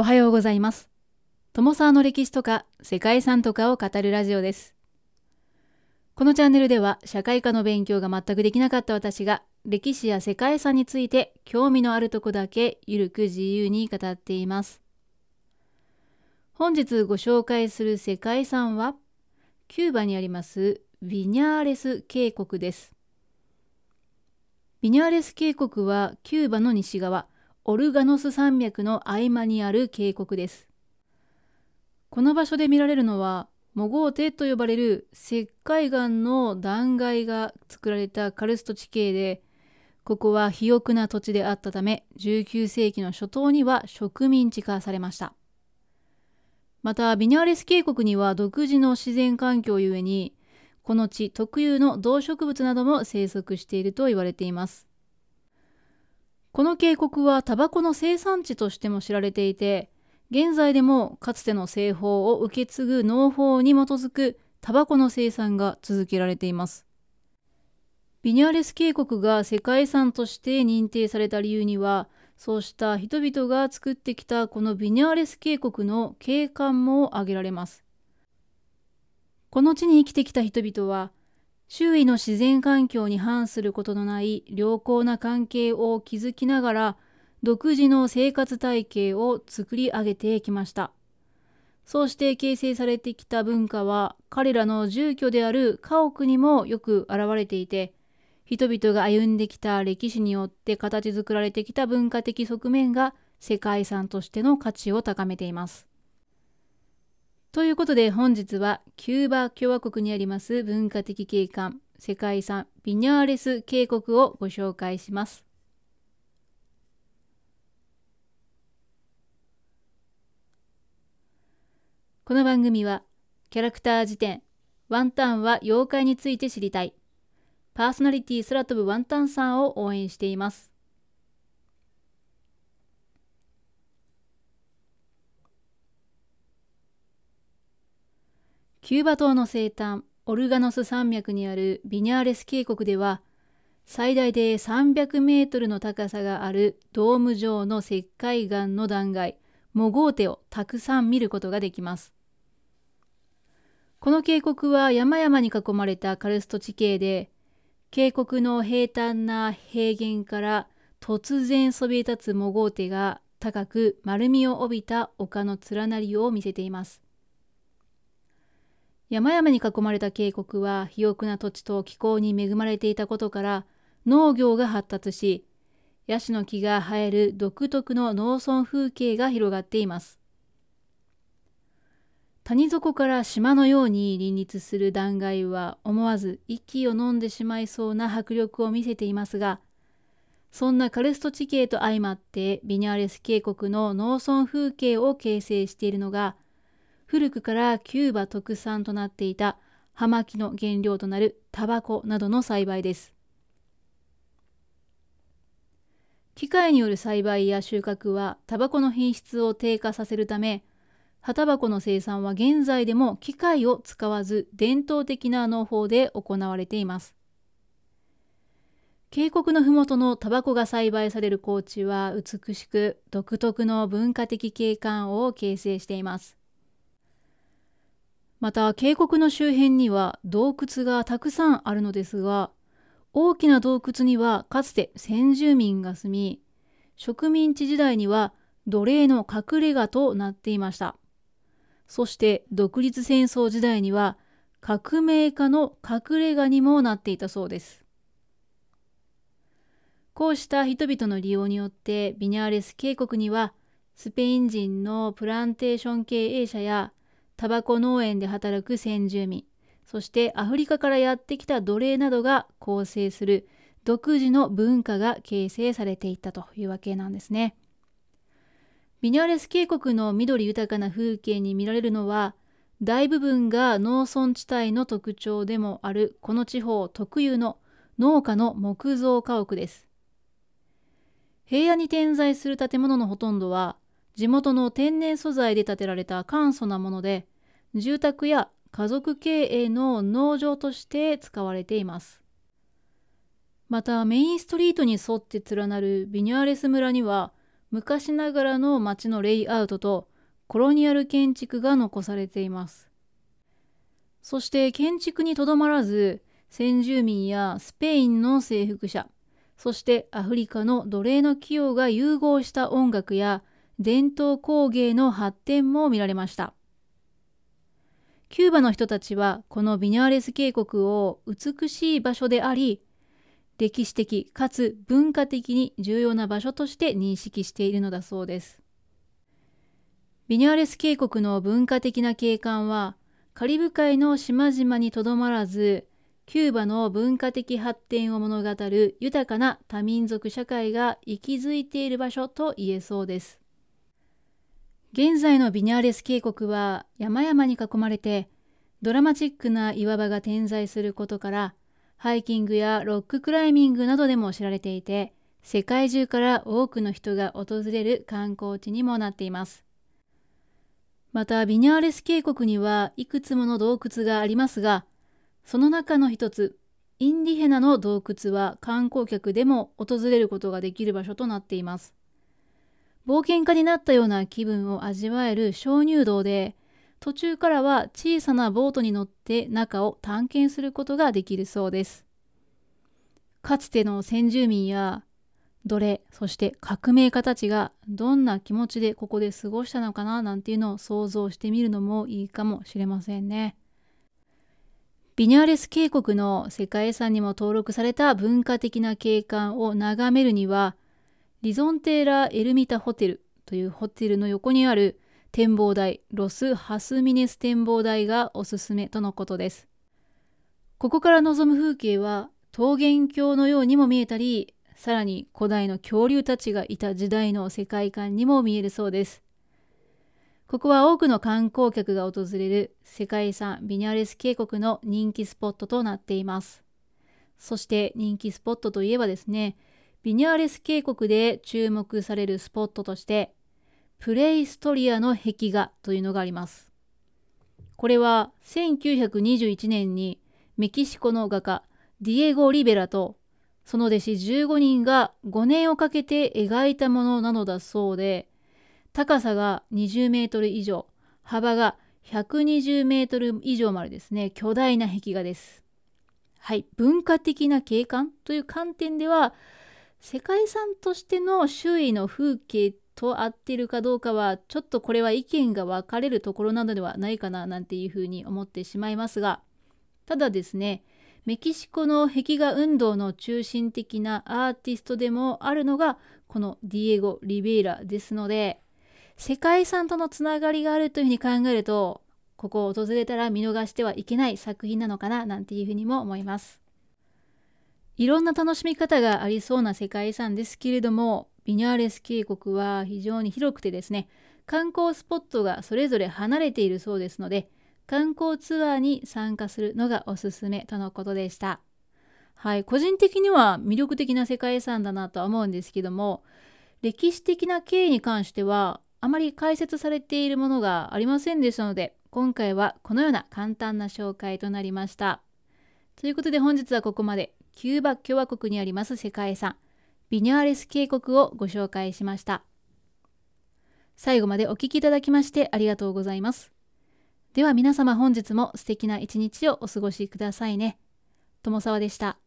おはようございます。友沢の歴史とか世界遺産とかを語るラジオです。このチャンネルでは社会科の勉強が全くできなかった私が歴史や世界遺産について興味のあるとこだけゆるく自由に語っています。本日ご紹介する世界遺産はキューバにありますビニャーレス渓谷です。ビニャーレス渓谷はキューバの西側オルガノス山脈の合間にある渓谷です。この場所で見られるのは、モゴーテと呼ばれる石灰岩の断崖が作られたカルスト地形で、ここは肥沃な土地であったため、19世紀の初頭には植民地化されました。また、ビニャーレス渓谷には独自の自然環境ゆえに、この地特有の動植物なども生息していると言われています。この渓谷はタバコの生産地としても知られていて、現在でもかつての製法を受け継ぐ農法に基づくタバコの生産が続けられています。ビニャーレス渓谷が世界遺産として認定された理由には、そうした人々が作ってきたこのビニャーレス渓谷の景観も挙げられます。この地に生きてきた人々は、周囲の自然環境に反することのない良好な関係を築きながら独自の生活体系を作り上げてきました。そうして形成されてきた文化は彼らの住居である家屋にもよく現れていて人々が歩んできた歴史によって形作られてきた文化的側面が世界遺産としての価値を高めています。ということで本日はキューバ共和国にあります文化的景観世界遺産ビニャーレス渓谷をご紹介します。この番組はキャラクター辞典ワンタンは妖怪について知りたいパーソナリティ空飛ぶワンタンさんを応援しています。キューバ島の西端オルガノス山脈にあるビニャーレス渓谷では最大で300メートルの高さがあるドーム状の石灰岩の断崖モゴーテをたくさん見ることができます。この渓谷は山々に囲まれたカルスト地形で渓谷の平坦な平原から突然そびえ立つモゴーテが高く丸みを帯びた丘の連なりを見せています。山々に囲まれた渓谷は肥沃な土地と気候に恵まれていたことから農業が発達しヤシの木が生える独特の農村風景が広がっています。谷底から島のように林立する断崖は思わず息を飲んでしまいそうな迫力を見せていますがそんなカルスト地形と相まってビニャーレス渓谷の農村風景を形成しているのが古くからキューバ特産となっていた葉巻の原料となるタバコなどの栽培です。機械による栽培や収穫はタバコの品質を低下させるため葉タバコの生産は現在でも機械を使わず伝統的な農法で行われています。渓谷の麓のタバコが栽培される高地は美しく独特の文化的景観を形成しています。また渓谷の周辺には洞窟がたくさんあるのですが大きな洞窟にはかつて先住民が住み植民地時代には奴隷の隠れ家となっていました。そして独立戦争時代には革命家の隠れ家にもなっていたそうです。こうした人々の利用によってビニャーレス渓谷にはスペイン人のプランテーション経営者やタバコ農園で働く先住民、そしてアフリカからやってきた奴隷などが構成する独自の文化が形成されていったというわけなんですね。ビニャーレス渓谷の緑豊かな風景に見られるのは、大部分が農村地帯の特徴でもあるこの地方特有の農家の木造家屋です。平野に点在する建物のほとんどは地元の天然素材で建てられた簡素なもので住宅や家族経営の農場として使われていますまたメインストリートに沿って連なるビニュアレス村には昔ながらの街のレイアウトとコロニアル建築が残されています。そして建築にとどまらず先住民やスペインの征服者そしてアフリカの奴隷の器用が融合した音楽や伝統工芸の発展も見られました。キューバの人たちはこのビニャーレス渓谷を美しい場所であり歴史的かつ文化的に重要な場所として認識しているのだそうです。ビニャーレス渓谷の文化的な景観はカリブ海の島々にとどまらずキューバの文化的発展を物語る豊かな多民族社会が息づいている場所と言えそうです。現在のビニャーレス渓谷は山々に囲まれてドラマチックな岩場が点在することからハイキングやロッククライミングなどでも知られていて世界中から多くの人が訪れる観光地にもなっています。またビニャーレス渓谷にはいくつもの洞窟がありますがその中の一つ、インディヘナの洞窟は観光客でも訪れることができる場所となっています。冒険家になったような気分を味わえる鍾乳洞で、途中からは小さなボートに乗って中を探検することができるそうです。かつての先住民や奴隷、そして革命家たちがどんな気持ちでここで過ごしたのかななんていうのを想像してみるのもいいかもしれませんね。ビニャーレス渓谷の世界遺産にも登録された文化的な景観を眺めるには、リゾンテーラ・エルミタホテルというホテルの横にある展望台、ロス・ハスミネス展望台がおすすめとのことです。ここから望む風景は桃源郷のようにも見えたり、さらに古代の恐竜たちがいた時代の世界観にも見えるそうです。ここは多くの観光客が訪れる世界遺産ビニャレス渓谷の人気スポットとなっています。そして人気スポットといえばですね、ビニャーレス渓谷で注目されるスポットとして、プレイストリアの壁画というのがあります。これは1921年にメキシコの画家ディエゴ・リベラとその弟子15人が5年をかけて描いたものなのだそうで、高さが20メートル以上、幅が120メートル以上までですね、巨大な壁画です。はい、文化的な景観という観点では、世界遺産としての周囲の風景と合っているかどうかは、ちょっとこれは意見が分かれるところなのではないかななんていうふうに思ってしまいますが、ただですね、メキシコの壁画運動の中心的なアーティストでもあるのがこのディエゴ・リベイラですので世界遺産とのつながりがあるというふうに考えるとここを訪れたら見逃してはいけない作品なのかななんていうふうにも思います。いろんな楽しみ方がありそうな世界遺産ですけれどもビニャーレス渓谷は非常に広くてですね観光スポットがそれぞれ離れているそうですので観光ツアーに参加するのがおすすめとのことでした。はい、個人的には魅力的な世界遺産だなとは思うんですけども歴史的な経緯に関してはあまり解説されているものがありませんでしたので、今回はこのような簡単な紹介となりました。ということで本日はここまで、キューバ共和国にあります世界遺産、ビニャーレス渓谷をご紹介しました。最後までお聴きいただきましてありがとうございます。では皆様本日も素敵な一日をお過ごしくださいね。友沢でした。